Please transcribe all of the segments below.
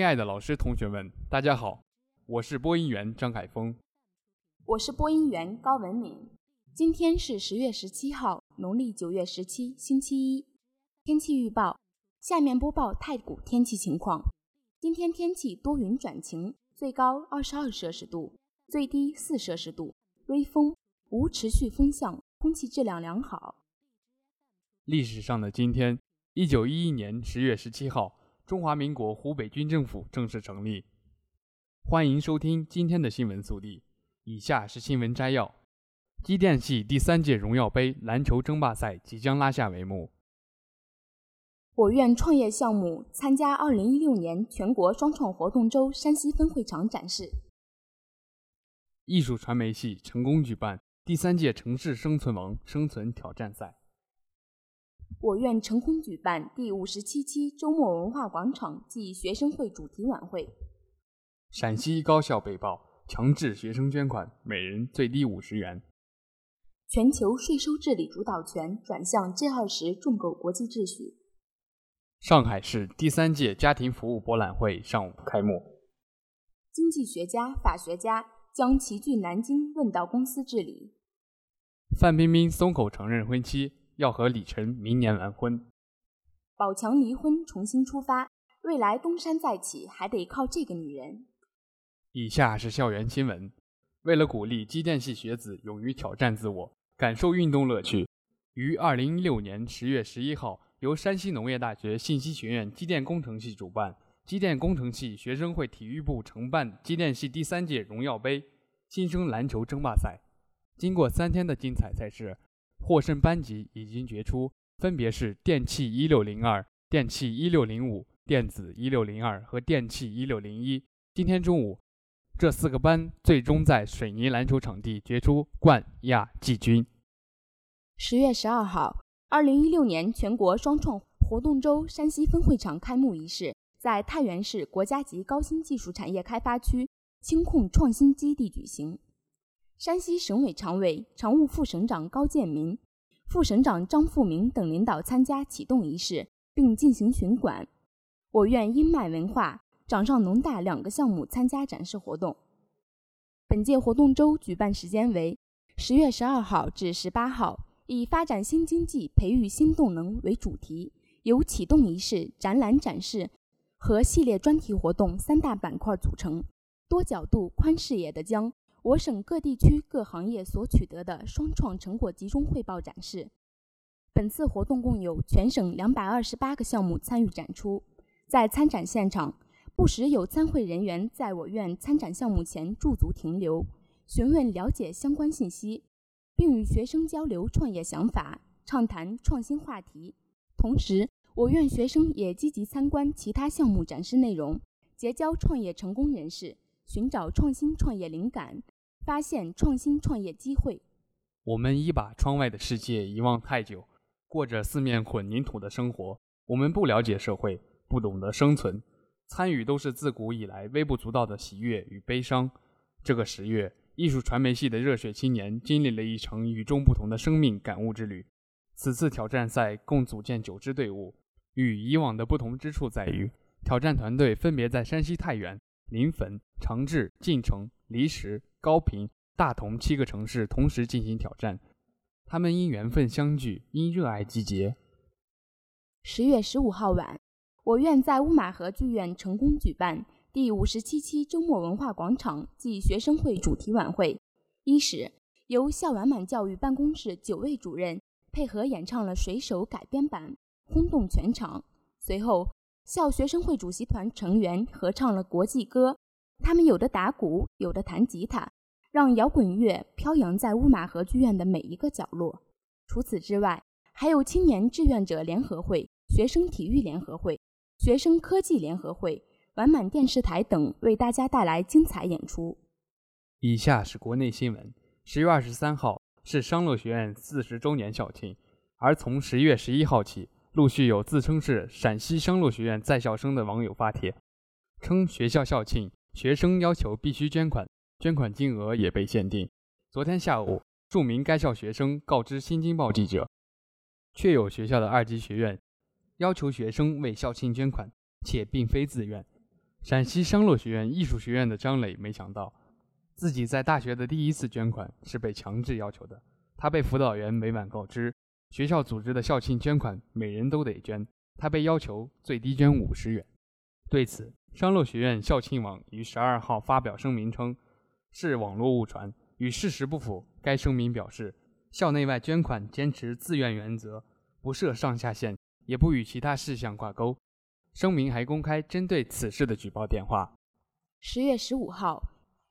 亲爱的老师、同学们，大家好，我是播音员张凯峰，我是播音员高文敏。今天是十月十七号，农历九月十七，星期一。天气预报：下面播报太谷天气情况。今天天气多云转晴，最高二十二摄氏度，最低四摄氏度，微风，无持续风向，空气质量良好。历史上的今天，一九一一年十月十七号。中华民国湖北军政府正式成立。欢迎收听今天的新闻速递。以下是新闻摘要：机电系第三届荣耀杯篮球争霸赛即将拉下帷幕。我院创业项目参加2016年全国双创活动周山西分会场展示。艺术传媒系成功举办第三届城市生存王生存挑战赛。我院成功举办第五十七期周末文化广场暨学生会主题晚会。陕西高校被曝强制学生捐款，每人最低五十元。全球税收治理主导权转向 G 二十重构国际秩序。上海市第三届家庭服务博览会上午开幕。经济学家、法学家将齐聚南京问道公司治理。范冰冰松口承认婚期。要和李晨明年完婚，宝强离婚重新出发，未来东山再起还得靠这个女人。以下是校园新闻。为了鼓励机电系学子勇于挑战自我，感受运动乐趣，于二零一六年十月十一号，由山西农业大学信息学院机电工程系主办，机电工程系学生会体育部承办机电系第三届荣耀杯新生篮球争霸赛。经过三天的精彩赛事。获胜班级已经决出，分别是电气一六零二、电气一六零五、电子一六零二和电气一六零一。今天中午，这四个班最终在水泥篮球场地决出冠亚季军。十月十二号，二零一六年全国双创活动周山西分会场开幕仪式在太原市国家级高新技术产业开发区轻控创新基地举行。山西省委常委、常务副省长高建民、副省长张富明等领导参加启动仪式，并进行巡馆。我院音脉文化、掌上农大两个项目参加展示活动。本届活动周举办时间为十月十二号至十八号，以“发展新经济，培育新动能”为主题，由启动仪式、展览展示和系列专题活动三大板块组成，多角度、宽视野的将。我省各地区各行业所取得的双创成果集中汇报展示。本次活动共有全省两百二十八个项目参与展出。在参展现场，不时有参会人员在我院参展项目前驻足停留，询问了解相关信息，并与学生交流创业想法，畅谈创新话题。同时，我院学生也积极参观其他项目展示内容，结交创业成功人士。寻找创新创业灵感，发现创新创业机会。我们已把窗外的世界遗忘太久，过着四面混凝土的生活。我们不了解社会，不懂得生存。参与都是自古以来微不足道的喜悦与悲伤。这个十月，艺术传媒系的热血青年经历了一程与众不同的生命感悟之旅。此次挑战赛共组建九支队伍，与以往的不同之处在于，挑战团队分别在山西太原。临汾、长治、晋城、离石、高平、大同七个城市同时进行挑战，他们因缘分相聚，因热爱集结。十月十五号晚，我院在乌马河剧院成功举办第五十七期周末文化广场暨学生会主题晚会。一时，由校完满教育办公室九位主任配合演唱了《水手》改编版，轰动全场。随后。校学生会主席团成员合唱了国际歌，他们有的打鼓，有的弹吉他，让摇滚乐飘扬在乌马河剧院的每一个角落。除此之外，还有青年志愿者联合会学生体育联合会、学生科技联合会、完满电视台等为大家带来精彩演出。以下是国内新闻：十月二十三号是商洛学院四十周年校庆，而从十月十一号起，陆续有自称是陕西商洛学院在校生的网友发帖，称学校校庆，学生要求必须捐款，捐款金额也被限定。昨天下午，著名该校学生告知《新京报》记者，确有学校的二级学院要求学生为校庆捐款，且并非自愿。陕西商洛学院艺术学院的张磊没想到，自己在大学的第一次捐款是被强制要求的。他被辅导员每晚告知，学校组织的校庆捐款每人都得捐，他被要求最低捐五十元。对此，商洛学院校庆网于十二号发表声明称，是网络误传。与事实不符。该声明表示，校内外捐款坚持自愿原则，不设上下限，也不与其他事项挂钩。声明还公开针对此事的举报电话。十月十五号，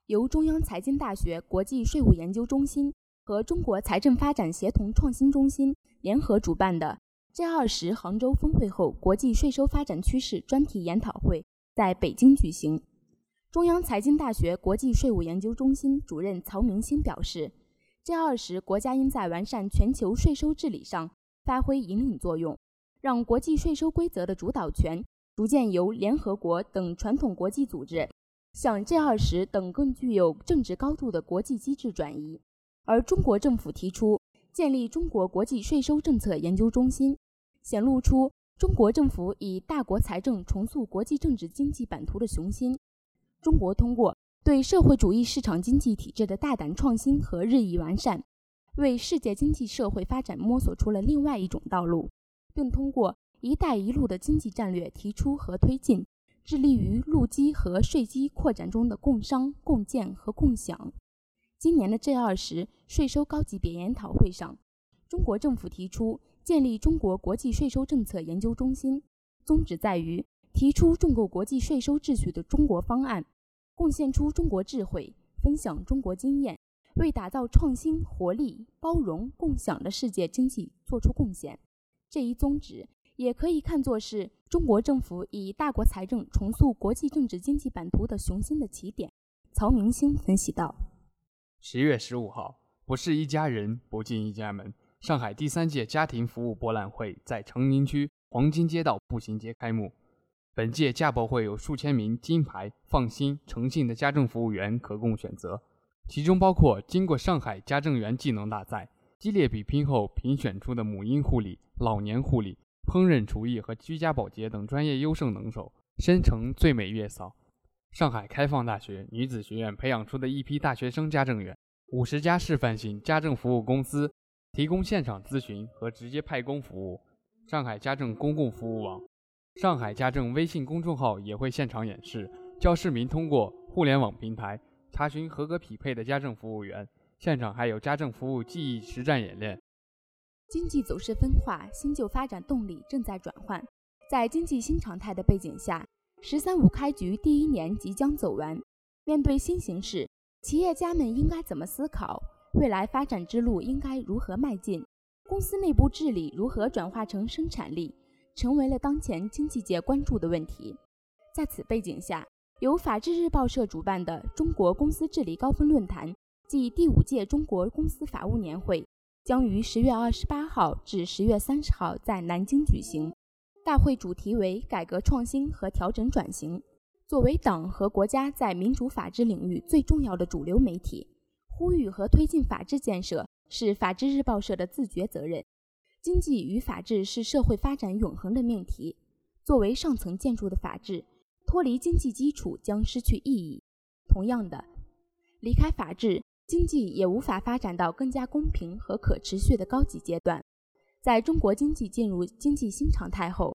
由中央财经大学国际税务研究中心和中国财政发展协同创新中心联合主办的 G 二十杭州峰会后国际税收发展趋势专题研讨会在北京举行。中央财经大学国际税务研究中心主任曹明星表示，G20 国家应在完善全球税收治理上发挥引领作用，让国际税收规则的主导权逐渐由联合国等传统国际组织向 G20 等更具有政治高度的国际机制转移。而中国政府提出建立中国国际税收政策研究中心，显露出中国政府以大国财政重塑国际政治经济版图的雄心。中国通过对社会主义市场经济体制的大胆创新和日益完善，为世界经济社会发展摸索出了另外一种道路，并通过“一带一路”的经济战略提出和推进，致力于路基和税基扩展中的共商、共建和共享。今年的 G20 税收高级别研讨会上，中国政府提出建立中国国际税收政策研究中心，宗旨在于。提出重构国际税收秩序的中国方案，贡献出中国智慧，分享中国经验，为打造创新、活力、包容、共享的世界经济做出贡献。这一宗旨也可以看作是中国政府以大国财政重塑国际政治经济版图的雄心的起点。曹明星分析道：“十月十五号，不是一家人，不进一家门。上海第三届家庭服务博览会在长宁区黄金街道步行街开幕。”本届家博会有数千名金牌、放心、诚信的家政服务员可供选择，其中包括经过上海家政员技能大赛激烈比拼后评选出的母婴护理、老年护理、烹饪厨艺和居家保洁等专业优胜能手，申成最美月嫂。上海开放大学女子学院培养出的一批大学生家政员，五十家示范性家政服务公司提供现场咨询和直接派工服务。上海家政公共服务网。上海家政微信公众号也会现场演示，教市民通过互联网平台查询合格匹配的家政服务员。现场还有家政服务技艺实战演练。经济走势分化，新旧发展动力正在转换。在经济新常态的背景下，“十三五”开局第一年即将走完。面对新形势，企业家们应该怎么思考？未来发展之路应该如何迈进？公司内部治理如何转化成生产力？成为了当前经济界关注的问题。在此背景下，由法制日报社主办的中国公司治理高峰论坛暨第五届中国公司法务年会将于十月二十八号至十月三十号在南京举行。大会主题为改革创新和调整转型。作为党和国家在民主法治领域最重要的主流媒体，呼吁和推进法治建设是法治日报社的自觉责任。经济与法治是社会发展永恒的命题。作为上层建筑的法治，脱离经济基础将失去意义。同样的，离开法治，经济也无法发展到更加公平和可持续的高级阶段。在中国经济进入经济新常态后，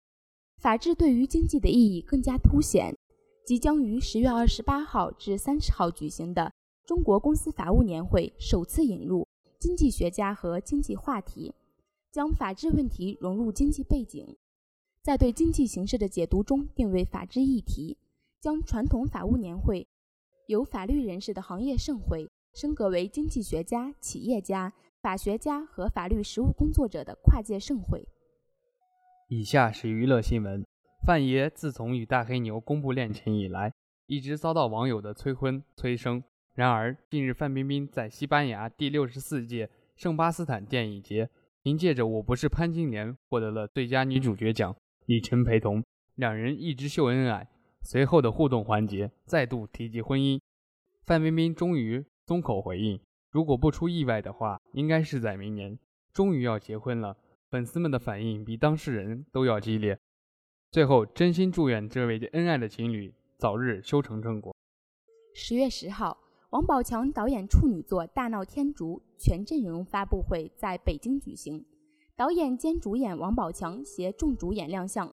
法治对于经济的意义更加凸显。即将于十月二十八号至三十号举行的中国公司法务年会，首次引入经济学家和经济话题。将法治问题融入经济背景，在对经济形势的解读中定位法治议题，将传统法务年会由法律人士的行业盛会升格为经济学家、企业家、法学家和法律实务工作者的跨界盛会。以下是娱乐新闻：范爷自从与大黑牛公布恋情以来，一直遭到网友的催婚催生。然而，近日范冰冰在西班牙第六十四届圣巴斯坦电影节，凭借着《我不是潘金莲》获得了最佳女主角奖，李晨陪同，两人一直秀恩爱。随后的互动环节再度提及婚姻，范冰冰终于松口回应：如果不出意外的话，应该是在明年，终于要结婚了。粉丝们的反应比当事人都要激烈。最后，真心祝愿这位恩爱的情侣早日修成正果。十月十号，王宝强导演处女作《大闹天竺》全阵容发布会在北京举行，导演兼主演王宝强携众主演亮相，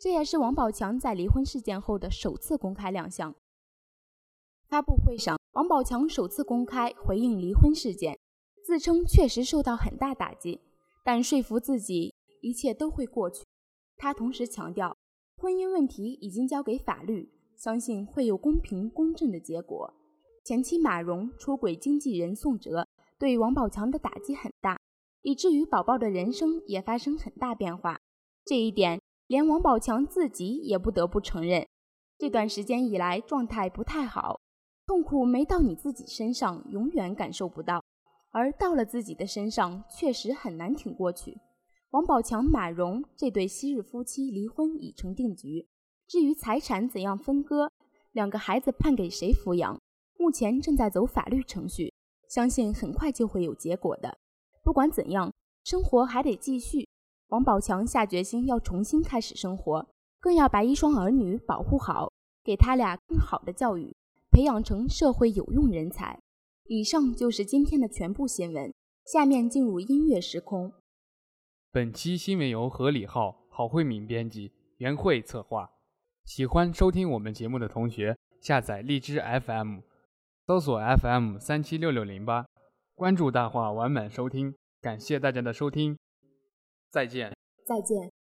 这也是王宝强在离婚事件后的首次公开亮相。发布会上，王宝强首次公开回应离婚事件，自称确实受到很大打击。但说服自己一切都会过去。他同时强调，婚姻问题已经交给法律，相信会有公平公正的结果。前妻马蓉出轨经纪人宋哲，对王宝强的打击很大，以至于宝宝的人生也发生很大变化。这一点，连王宝强自己也不得不承认。这段时间以来状态不太好，痛苦没到你自己身上，永远感受不到。而到了自己的身上，确实很难挺过去。王宝强、马蓉这对昔日夫妻离婚已成定局，至于财产怎样分割，两个孩子判给谁抚养，目前正在走法律程序，相信很快就会有结果的。不管怎样，生活还得继续。王宝强下决心要重新开始生活，更要把一双儿女保护好，给他俩更好的教育，培养成社会有用人才。以上就是今天的全部新闻，下面进入音乐时空。本期新闻由何李浩、郝慧敏编辑，袁慧策划。喜欢收听我们节目的同学，下载荔枝 FM，搜索 FM 三七六六零八，关注大话完满收听。感谢大家的收听，再见。再见。